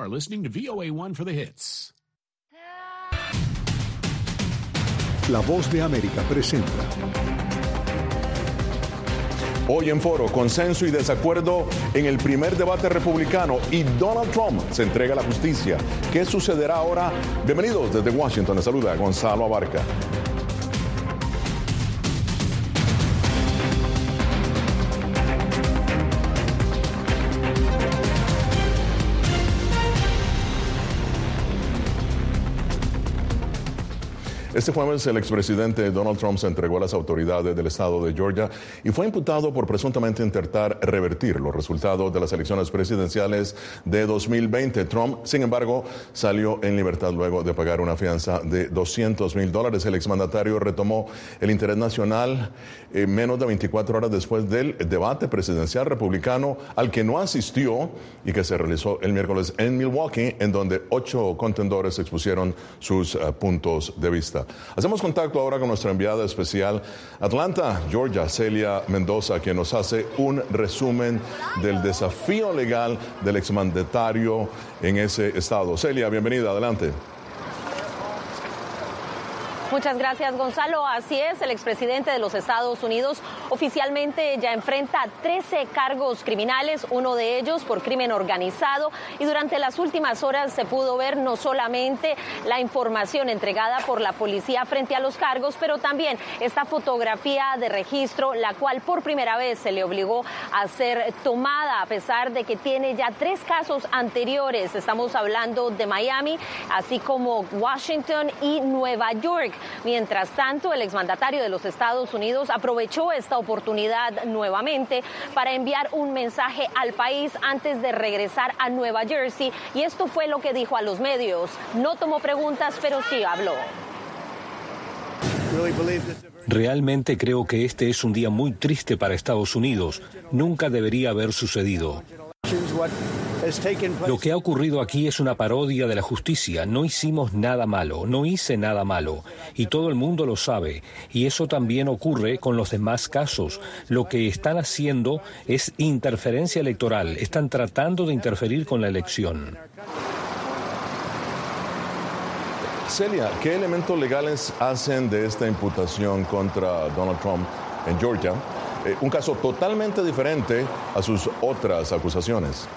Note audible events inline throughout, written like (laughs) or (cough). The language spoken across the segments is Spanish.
are listening to VOA1 for the hits. La voz de América presenta. Hoy en foro, consenso y desacuerdo en el primer debate republicano y Donald Trump se entrega a la justicia. ¿Qué sucederá ahora? Bienvenidos desde Washington. Les saluda Gonzalo Abarca. Este jueves el expresidente Donald Trump se entregó a las autoridades del estado de Georgia y fue imputado por presuntamente intentar revertir los resultados de las elecciones presidenciales de 2020. Trump, sin embargo, salió en libertad luego de pagar una fianza de 200 mil dólares. El exmandatario retomó el interés nacional eh, menos de 24 horas después del debate presidencial republicano al que no asistió y que se realizó el miércoles en Milwaukee, en donde ocho contendores expusieron sus uh, puntos de vista. Hacemos contacto ahora con nuestra enviada especial Atlanta, Georgia, Celia Mendoza, que nos hace un resumen del desafío legal del exmandatario en ese estado. Celia, bienvenida, adelante. Muchas gracias, Gonzalo. Así es, el expresidente de los Estados Unidos oficialmente ya enfrenta 13 cargos criminales, uno de ellos por crimen organizado. Y durante las últimas horas se pudo ver no solamente la información entregada por la policía frente a los cargos, pero también esta fotografía de registro, la cual por primera vez se le obligó a ser tomada, a pesar de que tiene ya tres casos anteriores. Estamos hablando de Miami, así como Washington y Nueva York. Mientras tanto, el exmandatario de los Estados Unidos aprovechó esta oportunidad nuevamente para enviar un mensaje al país antes de regresar a Nueva Jersey y esto fue lo que dijo a los medios. No tomó preguntas, pero sí habló. Realmente creo que este es un día muy triste para Estados Unidos. Nunca debería haber sucedido. Lo que ha ocurrido aquí es una parodia de la justicia. No hicimos nada malo, no hice nada malo. Y todo el mundo lo sabe. Y eso también ocurre con los demás casos. Lo que están haciendo es interferencia electoral. Están tratando de interferir con la elección. Celia, ¿qué elementos legales hacen de esta imputación contra Donald Trump en Georgia eh, un caso totalmente diferente a sus otras acusaciones?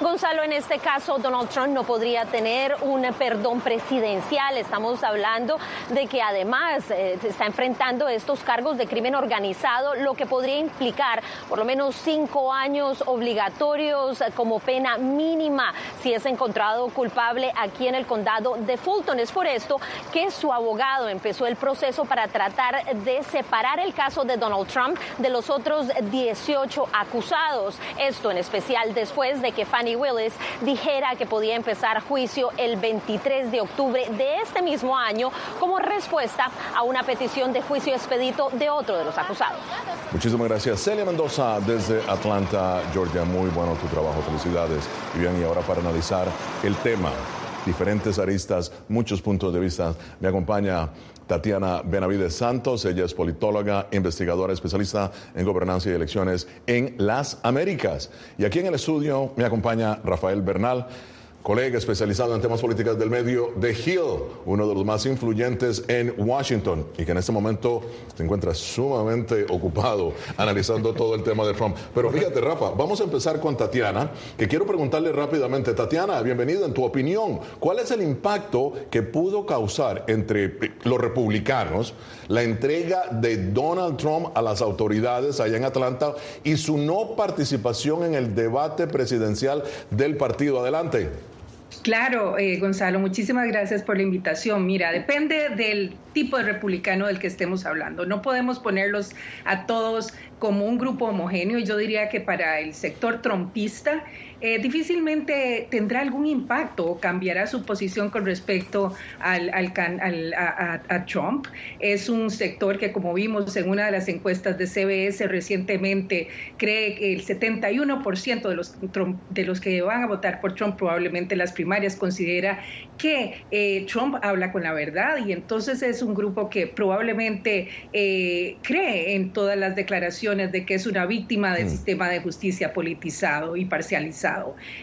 Gonzalo, en este caso Donald Trump no podría tener un perdón presidencial. Estamos hablando de que además eh, se está enfrentando estos cargos de crimen organizado, lo que podría implicar por lo menos cinco años obligatorios como pena mínima si es encontrado culpable aquí en el condado de Fulton. Es por esto que su abogado empezó el proceso para tratar de separar el caso de Donald Trump de los otros 18 acusados. Esto en especial después de que Fanny Willis dijera que podía empezar juicio el 23 de octubre de este mismo año como respuesta a una petición de juicio expedito de otro de los acusados. Muchísimas gracias. Celia Mendoza desde Atlanta, Georgia. Muy bueno tu trabajo. Felicidades. Y bien, y ahora para analizar el tema diferentes aristas, muchos puntos de vista. Me acompaña Tatiana Benavides Santos, ella es politóloga, investigadora especialista en gobernanza y elecciones en las Américas. Y aquí en el estudio me acompaña Rafael Bernal colega especializado en temas políticos del medio de Hill, uno de los más influyentes en Washington y que en este momento se encuentra sumamente ocupado analizando todo el tema de Trump. Pero fíjate, Rafa, vamos a empezar con Tatiana, que quiero preguntarle rápidamente, Tatiana, bienvenida, en tu opinión, ¿cuál es el impacto que pudo causar entre los republicanos la entrega de Donald Trump a las autoridades allá en Atlanta y su no participación en el debate presidencial del partido? Adelante. Claro, eh, Gonzalo, muchísimas gracias por la invitación. Mira, depende del tipo de republicano del que estemos hablando. No podemos ponerlos a todos como un grupo homogéneo. Yo diría que para el sector trompista eh, difícilmente tendrá algún impacto o cambiará su posición con respecto al, a, Trump. Es un sector que, como vimos en una de las encuestas de CBS recientemente, cree que el 71% de los, de los que van a votar por Trump probablemente las primarias considera que eh, Trump habla con la verdad y entonces es es un grupo que probablemente eh, cree en todas las declaraciones de que es una víctima del mm. sistema de justicia politizado y parcializado.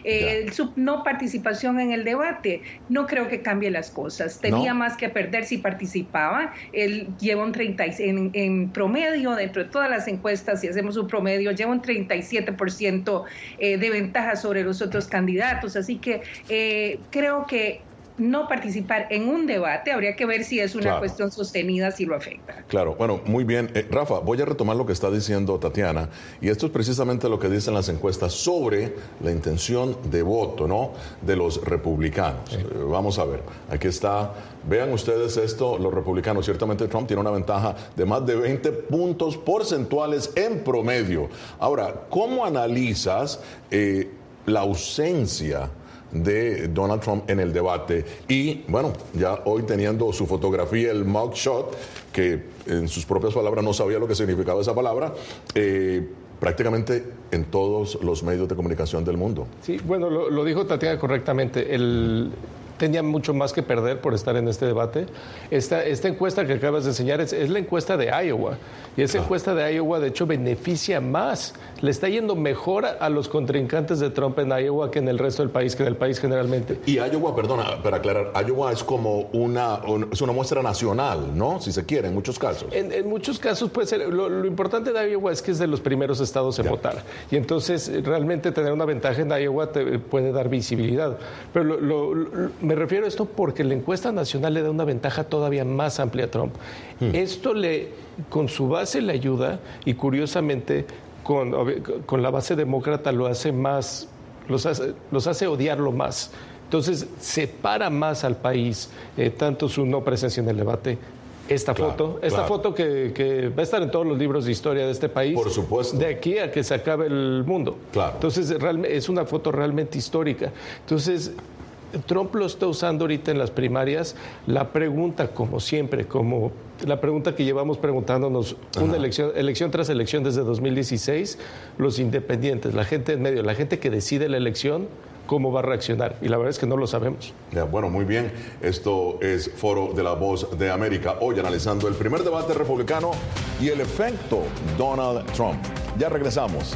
Eh, su no participación en el debate no creo que cambie las cosas. Tenía más que perder si participaba. Él lleva un 30 en, en promedio dentro de todas las encuestas, si hacemos un promedio, lleva un 37% eh, de ventaja sobre los otros candidatos. Así que eh, creo que no participar en un debate, habría que ver si es una cuestión sostenida, si lo afecta. Claro, bueno, muy bien. Eh, Rafa, voy a retomar lo que está diciendo Tatiana, y esto es precisamente lo que dicen las encuestas sobre la intención de voto, ¿no? De los republicanos. Eh, vamos a ver, aquí está. Vean ustedes esto, los republicanos, ciertamente Trump tiene una ventaja de más de 20 puntos porcentuales en promedio. Ahora, ¿cómo analizas eh, la ausencia? De Donald Trump en el debate. Y bueno, ya hoy teniendo su fotografía, el mugshot, que en sus propias palabras no sabía lo que significaba esa palabra, eh, prácticamente en todos los medios de comunicación del mundo. Sí, bueno, lo, lo dijo Tatiana correctamente. El, tenía mucho más que perder por estar en este debate. Esta, esta encuesta que acabas de enseñar es, la encuesta de Iowa. Y esa encuesta de Iowa, de hecho, beneficia más. Le está yendo mejor a los contrincantes de Trump en Iowa que en el resto del país, que en el país generalmente. Y Iowa, perdona, para aclarar, Iowa es como una, es una muestra nacional, ¿no? Si se quiere, en muchos casos. En, muchos casos puede ser. Lo, importante de Iowa es que es de los primeros estados en votar. Y entonces, realmente tener una ventaja en Iowa te puede dar visibilidad. Pero lo, me refiero a esto porque la encuesta nacional le da una ventaja todavía más amplia a Trump. Hmm. Esto le, con su base le ayuda y curiosamente con, con la base demócrata lo hace más, los hace, los hace odiarlo más. Entonces separa más al país, eh, tanto su no presencia en el debate, esta foto, esta foto que, que, va a estar en todos los libros de historia de este país. Por supuesto. De aquí a que se acabe el mundo. Claro. Entonces, es una foto realmente histórica. Entonces, Trump lo está usando ahorita en las primarias. La pregunta, como siempre, como la pregunta que llevamos preguntándonos una elección, elección tras elección desde 2016, los independientes, la gente en medio, la gente que decide la elección, cómo va a reaccionar. Y la verdad es que no lo sabemos. bueno, muy bien. Esto es Foro de la Voz de América. Hoy analizando el primer debate republicano y el efecto Donald Trump. Ya regresamos.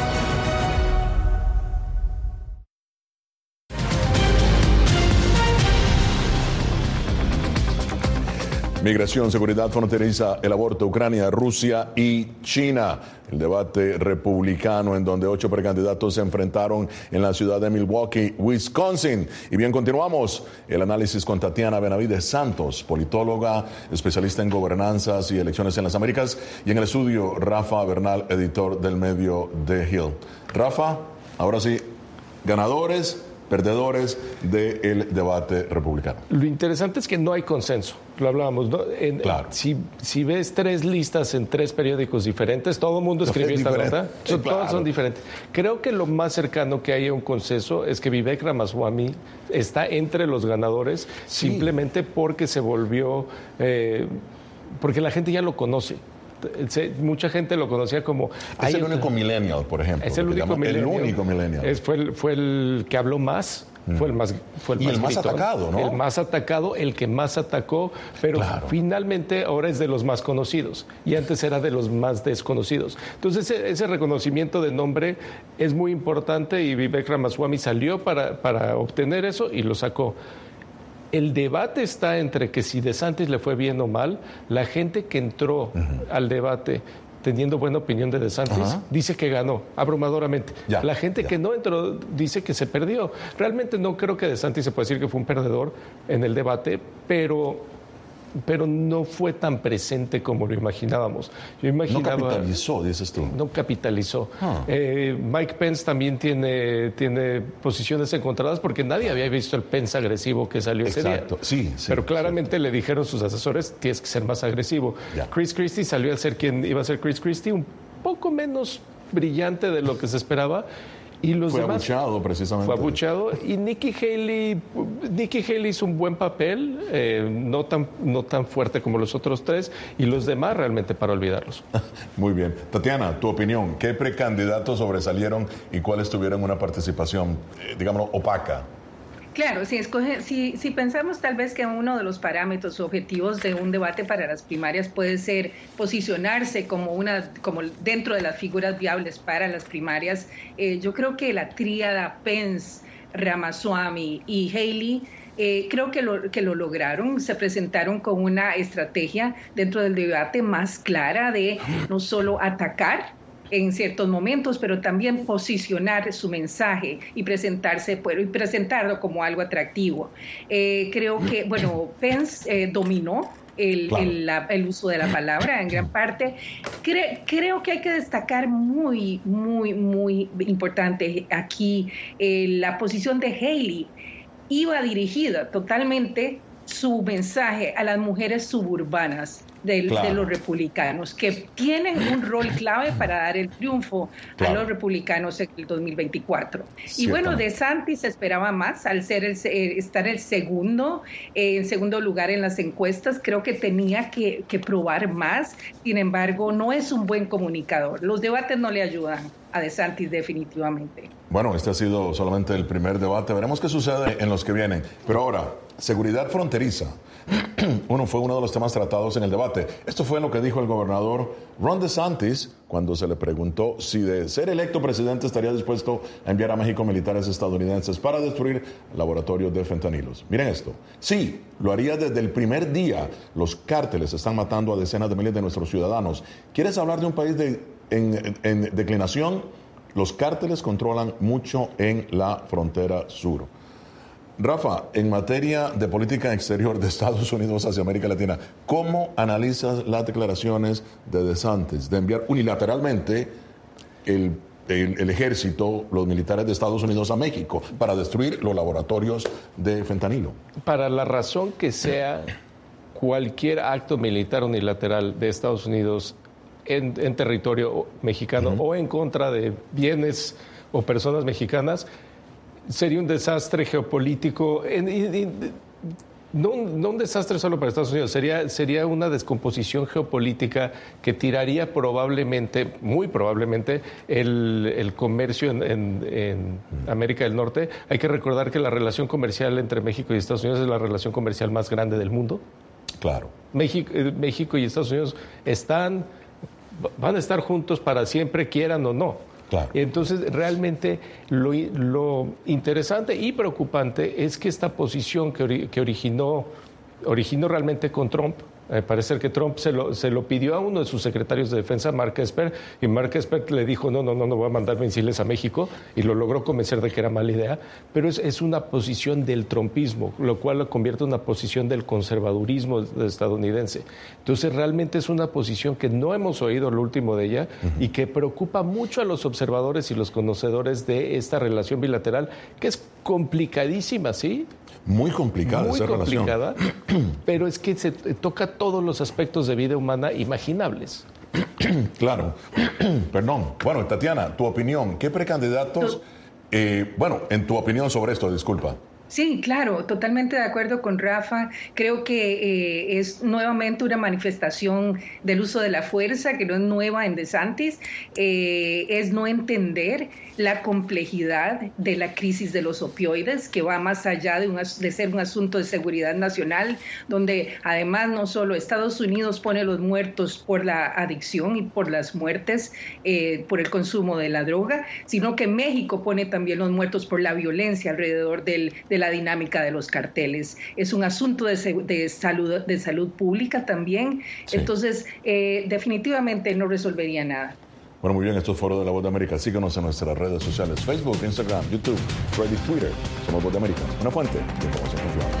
Migración, seguridad fronteriza, el aborto, Ucrania, Rusia y China. El debate republicano en donde ocho precandidatos se enfrentaron en la ciudad de Milwaukee, Wisconsin. Y bien, continuamos el análisis con Tatiana Benavides Santos, politóloga, especialista en gobernanzas y elecciones en las Américas. Y en el estudio, Rafa Bernal, editor del medio The Hill. Rafa, ahora sí, ganadores perdedores del debate republicano. Lo interesante es que no hay consenso, lo hablábamos. ¿no? claro. si, si, ves tres listas en tres periódicos diferentes, todo el mundo escribió esta nota, todas son diferentes. Creo que lo más cercano que hay a un consenso es que Vivek Ramaswamy está entre los ganadores simplemente porque se volvió, eh, porque la gente ya lo conoce mucha gente lo conocía como... Es el único millennial, por ejemplo. Es el único millennial. El único millennial. fue, el, fue el que habló más. Mm. Fue el más, fue el y el más atacado, ¿no? El más atacado, el que más atacó, pero finalmente ahora es de los más conocidos y antes era de los más desconocidos. Entonces ese, reconocimiento de nombre es muy importante y Vivek Ramaswamy salió para, para obtener eso y lo sacó. El debate está entre que si De Santis le fue bien o mal, la gente que entró al debate teniendo buena opinión de De Santis, dice que ganó abrumadoramente. La gente que no entró dice que se perdió. Realmente no creo que De Santis se pueda decir que fue un perdedor en el debate, pero pero no fue tan presente como lo imaginábamos. Yo imaginaba, no capitalizó, dices tú. No capitalizó. Ah. Eh, Mike Pence también tiene, tiene posiciones encontradas porque nadie había visto el Pence agresivo que salió ese día. Sí, sí. Pero claramente le dijeron sus asesores, tienes que ser más agresivo. Chris Christie salió a ser quien iba a ser Chris Christie, un poco menos brillante de lo que se esperaba y los fue demás, abuchado precisamente. Fue abuchado y Nikki Haley, Nikki Haley hizo un buen papel, eh, no, tan, no tan fuerte como los otros tres, y los demás realmente para olvidarlos. (laughs) Muy bien. Tatiana, tu opinión, ¿qué precandidatos sobresalieron y cuáles tuvieron una participación, eh, digamos, opaca? Claro, si, escoge, pensamos tal vez que uno de los parámetros objetivos de un debate para las primarias puede ser posicionarse como una, como dentro de las figuras viables para las primarias, eh, yo creo que la tríada Pence, Ramaswamy y Haley eh, creo que lo, que lo lograron, se presentaron con una estrategia dentro del debate más clara de no solo atacar en ciertos momentos, pero también posicionar su mensaje y presentarse y presentarlo como algo atractivo. Eh, creo que, bueno, Pence eh, dominó el, el, uso de la palabra en gran parte. creo que hay que destacar muy, muy, muy importante aquí eh, la posición de Haley. Iba dirigida totalmente su mensaje a las mujeres suburbanas de, los republicanos, que tienen un rol clave para dar el triunfo a los republicanos en el 2024. Y bueno, de Santis se esperaba más al ser el, eh, estar el segundo, eh, en segundo lugar en las encuestas, creo que tenía que, que probar más, sin embargo, no es un buen comunicador. Los debates no le ayudan a De Santis definitivamente. Bueno, este ha sido solamente el primer debate. Veremos qué sucede en los que vienen. Pero ahora, seguridad fronteriza. (clears throat) Uno fue uno de los temas tratados en el debate. Esto fue lo que dijo el gobernador Ron DeSantis cuando se le preguntó si de ser electo presidente estaría dispuesto a enviar a México militares estadounidenses para destruir laboratorios de fentanilos. Miren esto. Sí, lo haría desde el primer día. Los cárteles están matando a decenas de miles de nuestros ciudadanos. ¿Quieres hablar de un país en declinación? Los cárteles controlan mucho en la frontera sur. Rafa, en materia de política exterior de Estados Unidos hacia América Latina, ¿cómo analizas las declaraciones de DeSantis de enviar unilateralmente el, ejército, los militares de Estados Unidos a México para destruir los laboratorios de fentanilo? Para la razón que sea, cualquier acto militar unilateral de Estados Unidos en, territorio mexicano o en contra de bienes o personas mexicanas sería un desastre geopolítico. no, un desastre solo para Estados Unidos, sería, sería una descomposición geopolítica que tiraría probablemente, muy probablemente, el, comercio en, América del Norte. Hay que recordar que la relación comercial entre México y Estados Unidos es la relación comercial más grande del mundo. Claro. México, eh, México y Estados Unidos están, van a estar juntos para siempre, quieran o no. Entonces, realmente lo, interesante y preocupante es que esta posición que, originó, originó realmente con Trump, Eh, parece que Trump se lo, se lo pidió a uno de sus secretarios de defensa, Mark Esper, y Mark Esper le dijo, no, no, no, no voy a mandar misiles a México, y lo logró convencer de que era mala idea, pero es, es una posición del trumpismo, lo cual lo convierte en una posición del conservadurismo estadounidense. Entonces, realmente es una posición que no hemos oído lo último de ella y que preocupa mucho a los observadores y los conocedores de esta relación bilateral, que es complicadísima, ¿sí? Muy complicada Muy esa complicada, relación. (clears throat) pero es que se toca todos los aspectos de vida humana imaginables. (clears throat) claro. (clears throat) Perdón. Bueno, Tatiana, tu opinión. ¿Qué precandidatos, eh, bueno, en tu opinión sobre esto, disculpa? Sí, claro, totalmente de acuerdo con Rafa. Creo que eh, es nuevamente una manifestación del uso de la fuerza, que no es nueva en DeSantis, eh, es no entender la complejidad de la crisis de los opioides, que va más allá de, un, de ser un asunto de seguridad nacional, donde además no solo Estados Unidos pone los muertos por la adicción y por las muertes eh, por el consumo de la droga, sino que México pone también los muertos por la violencia alrededor del, de la dinámica de los carteles. Es un asunto de, de salud, de salud pública también. Sí. Entonces, eh, definitivamente no resolvería nada. Bueno, muy bien, esto es Foro de la Voz de América. Síguenos en nuestras redes sociales, Facebook, Instagram, YouTube, Reddit, Twitter. Somos Voz de América, una fuente de información confiable.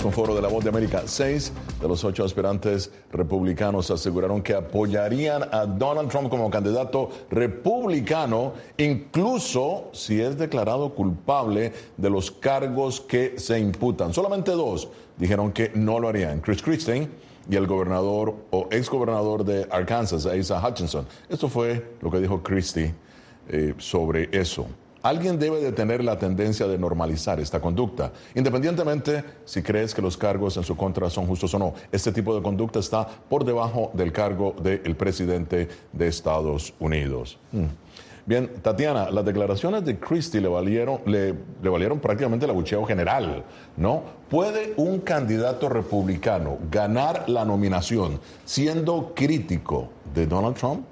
Con Foro de la Voz de América. Seis de los ocho aspirantes republicanos aseguraron que apoyarían a Donald Trump como candidato republicano, incluso si es declarado culpable de los cargos que se imputan. Solamente dos dijeron que no lo harían. Chris Christie y el gobernador o exgobernador de Arkansas, Asa Hutchinson. Esto fue lo que dijo Christie eh, sobre eso. Alguien debe de tener la tendencia de normalizar esta conducta, independientemente si crees que los cargos en su contra son justos o no. Este tipo de conducta está por debajo del cargo del presidente de Estados Unidos. Hmm. Bien, Tatiana, las declaraciones de Christie le valieron, le, le valieron prácticamente el abucheo general, ¿no? ¿Puede un candidato republicano ganar la nominación siendo crítico de Donald Trump?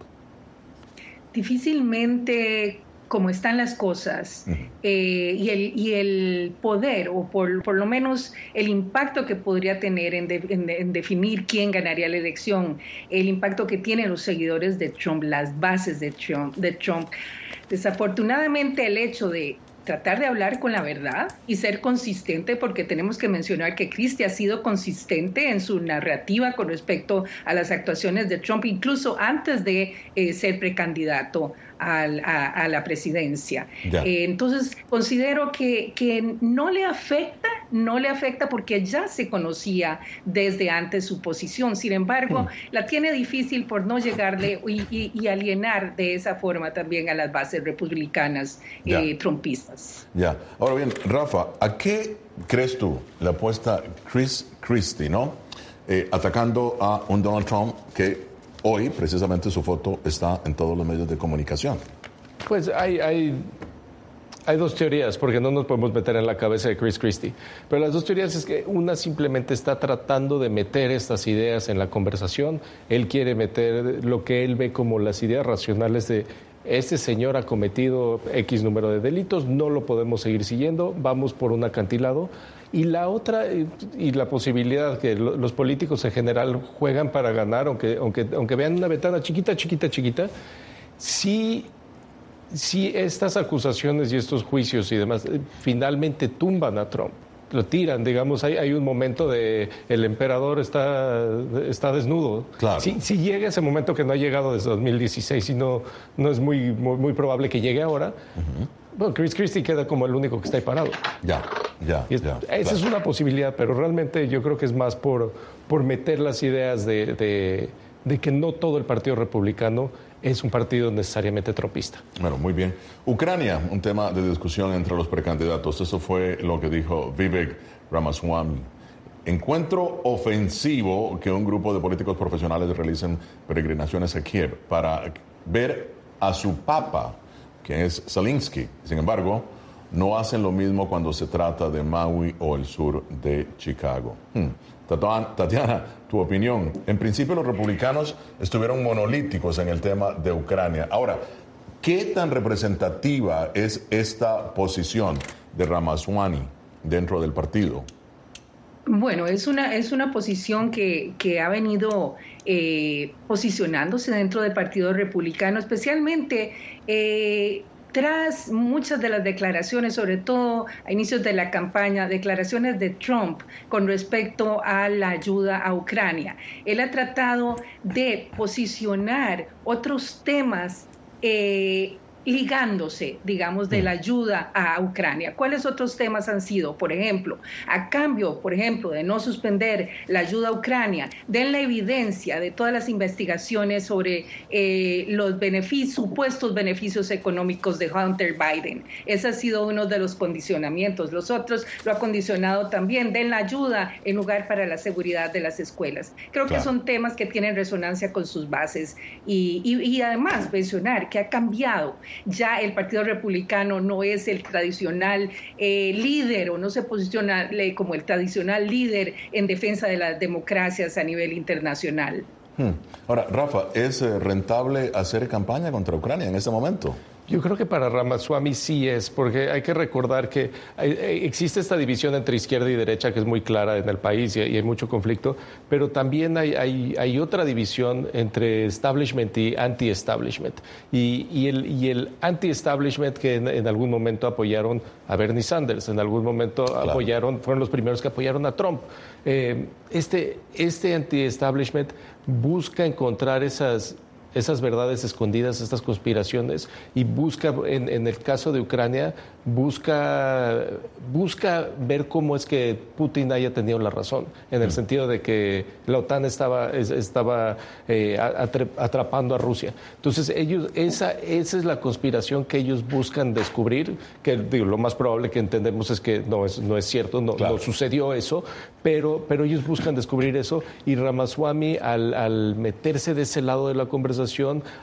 Difícilmente como están las cosas eh, y, el, y, el, poder, o por, por, lo menos el impacto que podría tener en, de, en, en, definir quién ganaría la elección, el impacto que tienen los seguidores de Trump, las bases de Trump. De Trump. Desafortunadamente el hecho de tratar de hablar con la verdad y ser consistente, porque tenemos que mencionar que Christie ha sido consistente en su narrativa con respecto a las actuaciones de Trump, incluso antes de eh, ser precandidato a, la presidencia. Eh, entonces, considero que, que, no le afecta, no le afecta porque ya se conocía desde antes su posición. Sin embargo, hmm. la tiene difícil por no llegarle y, alienar de esa forma también a las bases republicanas eh, trumpistas. Ya. Ahora bien, Rafa, ¿a qué crees tú la apuesta Chris Christie, no? Eh, atacando a un Donald Trump que Hoy, precisamente, su foto está en todos los medios de comunicación. Pues hay, hay, hay, dos teorías, porque no nos podemos meter en la cabeza de Chris Christie. Pero las dos teorías es que una simplemente está tratando de meter estas ideas en la conversación. Él quiere meter lo que él ve como las ideas racionales de este señor ha cometido X número de delitos, no lo podemos seguir siguiendo, vamos por un acantilado. Y la otra, y la posibilidad que los políticos en general juegan para ganar, aunque, aunque, aunque vean una ventana chiquita, chiquita, chiquita, si, si estas acusaciones y estos juicios y demás eh, finalmente tumban a Trump, lo tiran, digamos, hay, hay un momento de el emperador está, está desnudo. Claro. Si, si, llega ese momento que no ha llegado desde 2016 y no, no es muy, muy, probable que llegue ahora, bueno, Chris Christie queda como el único que está ahí parado. Ya, ya, Esa es una posibilidad, pero realmente yo creo que es más por, por meter las ideas de, de, que no todo el Partido Republicano es un partido necesariamente tropista. Bueno, muy bien. Ucrania, un tema de discusión entre los precandidatos. Eso fue lo que dijo Vivek Ramaswamy. Encuentro ofensivo que un grupo de políticos profesionales realicen peregrinaciones a Kiev para ver a su papa que es Salinsky. Sin embargo, no hacen lo mismo cuando se trata de Maui o el sur de Chicago. Hmm. Tatiana, tu opinión. En principio los republicanos estuvieron monolíticos en el tema de Ucrania. Ahora, ¿qué tan representativa es esta posición de Ramaswamy dentro del partido? Bueno, es una, es una posición que, ha venido eh, posicionándose dentro del Partido Republicano, especialmente eh, tras muchas de las declaraciones, sobre todo a inicios de la campaña, declaraciones de Trump con respecto a la ayuda a Ucrania. Él ha tratado de posicionar otros temas eh, ligándose, digamos, de la ayuda a Ucrania. ¿Cuáles otros temas han sido? Por ejemplo, a cambio, por ejemplo, de no suspender la ayuda a Ucrania, den la evidencia de todas las investigaciones sobre eh, los beneficios, supuestos beneficios económicos de Hunter Biden. Ese ha sido uno de los condicionamientos. Los otros lo ha condicionado también, den la ayuda en lugar para la seguridad de las escuelas. Creo que son temas que tienen resonancia con sus bases y, y además mencionar que ha cambiado ya el Partido Republicano no es el tradicional eh, líder o no se posiciona como el tradicional líder en defensa de las democracias a nivel internacional. Hmm. Ahora, Rafa, ¿es eh, rentable hacer campaña contra Ucrania en este momento? Yo creo que para Ramaswamy sí es, porque hay que recordar que existe esta división entre izquierda y derecha que es muy clara en el país y hay mucho conflicto, pero también hay, hay, otra división entre establishment y anti-establishment. Y, el, y el anti-establishment que en, algún momento apoyaron a Bernie Sanders, en algún momento apoyaron, fueron los primeros que apoyaron a Trump. Eh, este, este anti-establishment busca encontrar esas esas verdades escondidas, estas conspiraciones, y busca, en, el caso de Ucrania, busca, busca ver cómo es que Putin haya tenido la razón, en el mm. sentido de que la OTAN estaba, estaba eh, atrapando a Rusia. Entonces, ellos, esa, esa es la conspiración que ellos buscan descubrir, que digo, lo más probable que entendemos es que no es, no es cierto, no, sucedió eso, pero, pero ellos buscan descubrir eso, y Ramaswamy, al, al meterse de ese lado de la conversación,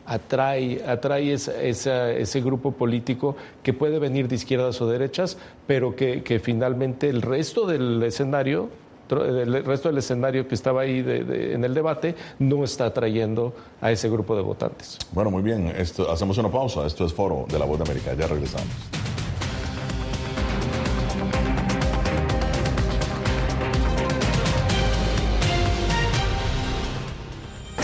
atrae, atrae ese grupo político que puede venir de izquierdas o derechas, pero que, finalmente el resto del escenario el resto del escenario que estaba ahí en el debate no está atrayendo a ese grupo de votantes. Bueno, muy bien. Esto, hacemos una pausa. Esto es Foro de la Voz de América. Ya regresamos.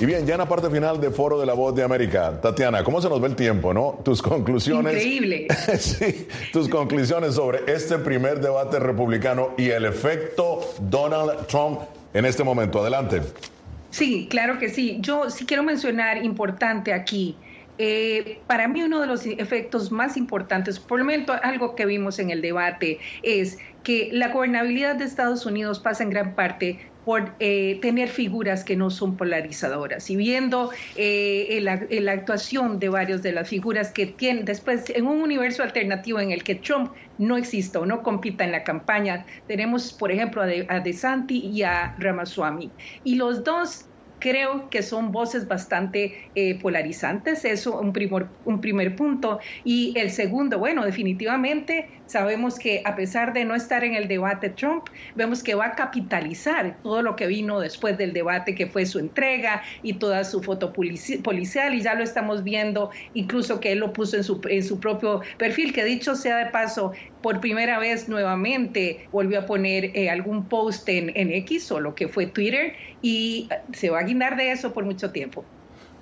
Y bien, ya en la parte final de Foro de la Voz de América, Tatiana, ¿cómo se nos ve el tiempo, no? Tus conclusiones. Increíble. (laughs) sí, tus conclusiones sobre este primer debate republicano y el efecto Donald Trump en este momento. Adelante. Sí, claro que sí. Yo sí quiero mencionar importante aquí. Eh, para mí uno de los efectos más importantes, por lo menos algo que vimos en el debate, es que la gobernabilidad de Estados Unidos pasa en gran parte por eh, tener figuras que no son polarizadoras. Y viendo eh, la, actuación de varias de las figuras que tienen después en un universo alternativo en el que Trump no exista o no compita en la campaña, tenemos por ejemplo a, de, a DeSanti y a Ramaswamy. Y los dos creo que son voces bastante eh, polarizantes, eso un primer, un primer punto. Y el segundo, bueno, definitivamente sabemos que a pesar de no estar en el debate Trump, vemos que va a capitalizar todo lo que vino después del debate, que fue su entrega y toda su foto policial, y ya lo estamos viendo, incluso que él lo puso en su, en su propio perfil, que dicho sea de paso, por primera vez nuevamente volvió a poner eh, algún post en, en X o lo que fue Twitter y se va a guindar de eso por mucho tiempo.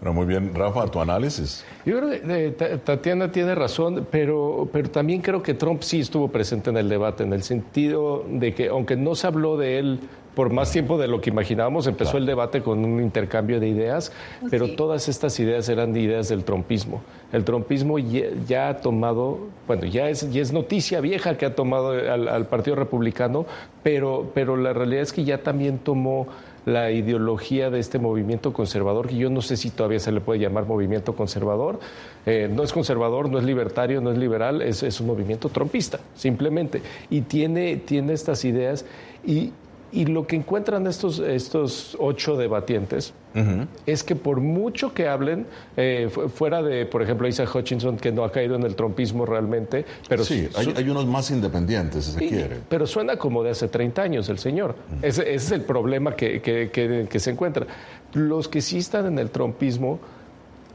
Bueno, muy bien, Rafa, tu análisis. Yo creo que eh, Tatiana tiene razón, pero, pero también creo que Trump sí estuvo presente en el debate, en el sentido de que, aunque no se habló de él por más tiempo de lo que imaginábamos, empezó claro. el debate con un intercambio de ideas, pero sí. todas estas ideas eran ideas del trompismo. El trompismo ya, ya, ha tomado, bueno, ya es, ya es noticia vieja que ha tomado al, al Partido Republicano, pero, pero la realidad es que ya también tomó la ideología de este movimiento conservador, que yo no sé si todavía se le puede llamar movimiento conservador. Eh, no es conservador, no es libertario, no es liberal, es, es un movimiento trompista, simplemente. Y tiene, tiene estas ideas y, y lo que encuentran estos, estos ocho debatientes uh -huh. es que por mucho que hablen, eh, fuera de, por ejemplo, Isaac Hutchinson, que no ha caído en el trompismo realmente, pero... Sí, hay, hay unos más independientes, si se y, quiere. Pero suena como de hace 30 años el señor. Uh -huh. ese, ese, es el problema que, que, que, que se encuentra. Los que sí están en el trompismo,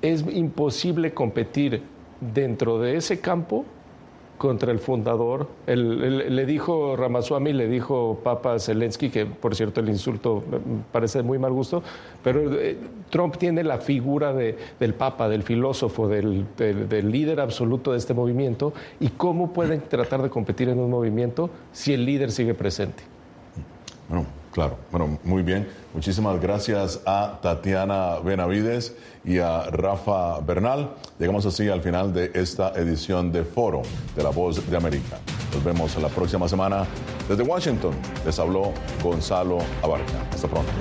es imposible competir dentro de ese campo contra el fundador. El, le dijo Ramaswamy, le dijo Papa Zelensky, que por cierto el insulto me parece muy mal gusto, pero eh, Trump tiene la figura de, del Papa, del filósofo, del, del, del, líder absoluto de este movimiento, y cómo pueden tratar de competir en un movimiento si el líder sigue presente. Claro, bueno, muy bien. Muchísimas gracias a Tatiana Benavides y a Rafa Bernal. Llegamos así al final de esta edición de Foro de la Voz de América. Nos vemos la próxima semana. Desde Washington les habló Gonzalo Abarca. Hasta pronto.